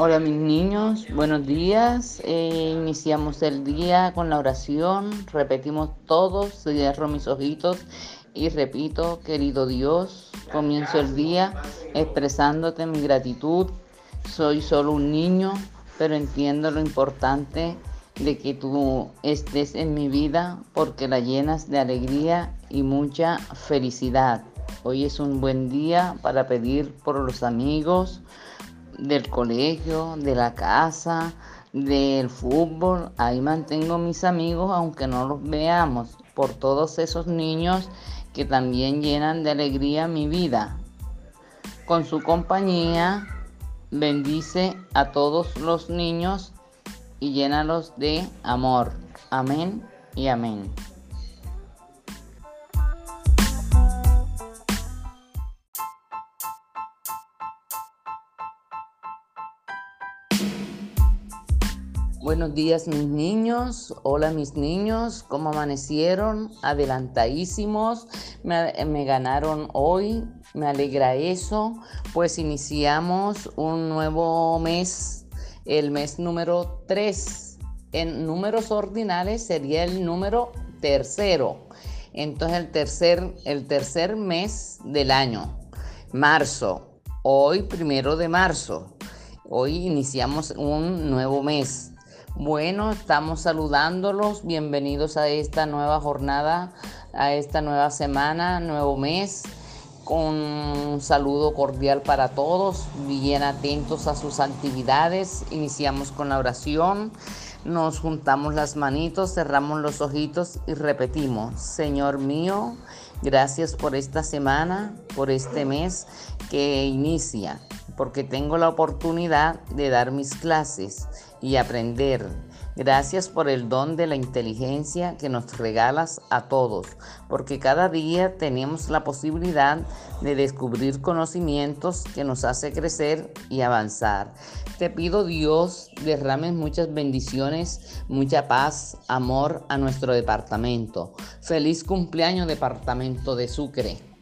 Hola mis niños, buenos días. Eh, iniciamos el día con la oración, repetimos todos, cierro mis ojitos y repito, querido Dios, comienzo el día expresándote mi gratitud. Soy solo un niño, pero entiendo lo importante de que tú estés en mi vida porque la llenas de alegría y mucha felicidad. Hoy es un buen día para pedir por los amigos del colegio, de la casa, del fútbol. Ahí mantengo mis amigos aunque no los veamos, por todos esos niños que también llenan de alegría mi vida. Con su compañía bendice a todos los niños y llénalos de amor. Amén y amén. Buenos días mis niños, hola mis niños, ¿cómo amanecieron? Adelantadísimos, me, ganaron hoy, me alegra eso, pues iniciamos un nuevo mes, el mes número 3. En números ordinales sería el número tercero, entonces el tercer, el tercer mes del año, marzo, hoy primero de marzo. Hoy iniciamos un nuevo mes. Bueno, estamos saludándolos. Bienvenidos a esta nueva jornada, a esta nueva semana, nuevo mes. Con un saludo cordial para todos, bien atentos a sus actividades. Iniciamos con la oración. Nos juntamos las manitos, cerramos los ojitos y repetimos, Señor mío, gracias por esta semana, por este mes que inicia porque tengo la oportunidad de dar mis clases y aprender. Gracias por el don de la inteligencia que nos regalas a todos, porque cada día tenemos la posibilidad de descubrir conocimientos que nos hace crecer y avanzar. Te pido Dios, derrames muchas bendiciones, mucha paz, amor a nuestro departamento. Feliz cumpleaños departamento de Sucre.